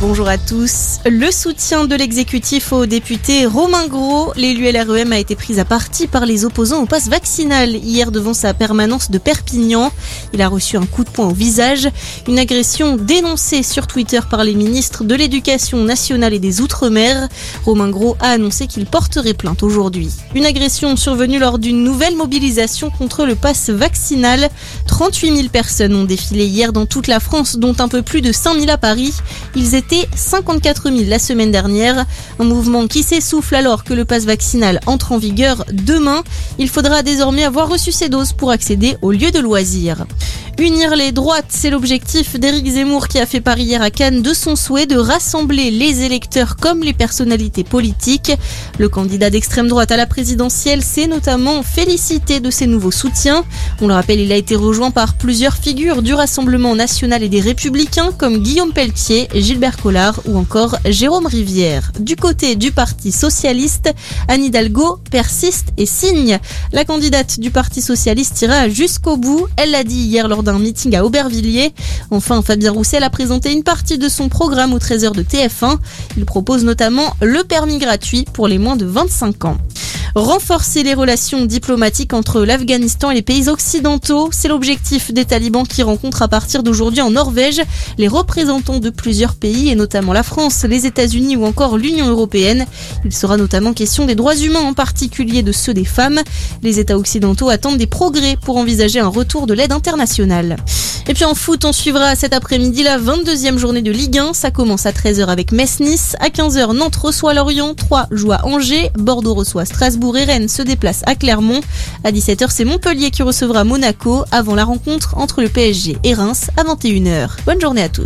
bonjour à tous. Le soutien de l'exécutif au député Romain Gros, l'élu LREM a été pris à partie par les opposants au pass vaccinal hier devant sa permanence de Perpignan. Il a reçu un coup de poing au visage, une agression dénoncée sur Twitter par les ministres de l'Éducation nationale et des Outre-mer. Romain Gros a annoncé qu'il porterait plainte aujourd'hui. Une agression survenue lors d'une nouvelle mobilisation contre le pass vaccinal. 38 000 personnes ont défilé hier dans toute la France, dont un peu plus de 5 000 à Paris. 54 000 la semaine dernière. Un mouvement qui s'essouffle alors que le pass vaccinal entre en vigueur demain. Il faudra désormais avoir reçu ses doses pour accéder aux lieux de loisirs. Unir les droites, c'est l'objectif d'Éric Zemmour qui a fait part hier à Cannes de son souhait de rassembler les électeurs comme les personnalités politiques. Le candidat d'extrême droite à la présidentielle s'est notamment félicité de ses nouveaux soutiens. On le rappelle, il a été rejoint par plusieurs figures du Rassemblement national et des Républicains comme Guillaume Pelletier, Gilbert Collard ou encore Jérôme Rivière. Du côté du Parti socialiste, Anne Hidalgo persiste et signe. La candidate du Parti socialiste ira jusqu'au bout. Elle l'a dit hier lors d'un meeting à Aubervilliers. Enfin, Fabien Roussel a présenté une partie de son programme au 13h de TF1. Il propose notamment le permis gratuit pour les moins de 25 ans. Renforcer les relations diplomatiques entre l'Afghanistan et les pays occidentaux, c'est l'objectif des talibans qui rencontrent à partir d'aujourd'hui en Norvège les représentants de plusieurs pays et notamment la France, les États-Unis ou encore l'Union européenne. Il sera notamment question des droits humains, en particulier de ceux des femmes. Les États occidentaux attendent des progrès pour envisager un retour de l'aide internationale. Et puis en foot, on suivra cet après-midi la 22e journée de Ligue 1. Ça commence à 13h avec Metz-Nice. À 15h, Nantes reçoit Lorient. 3 joue à Angers. Bordeaux reçoit Strasbourg et Rennes se déplace à Clermont. À 17h, c'est Montpellier qui recevra Monaco avant la rencontre entre le PSG et Reims à 21h. Bonne journée à tous.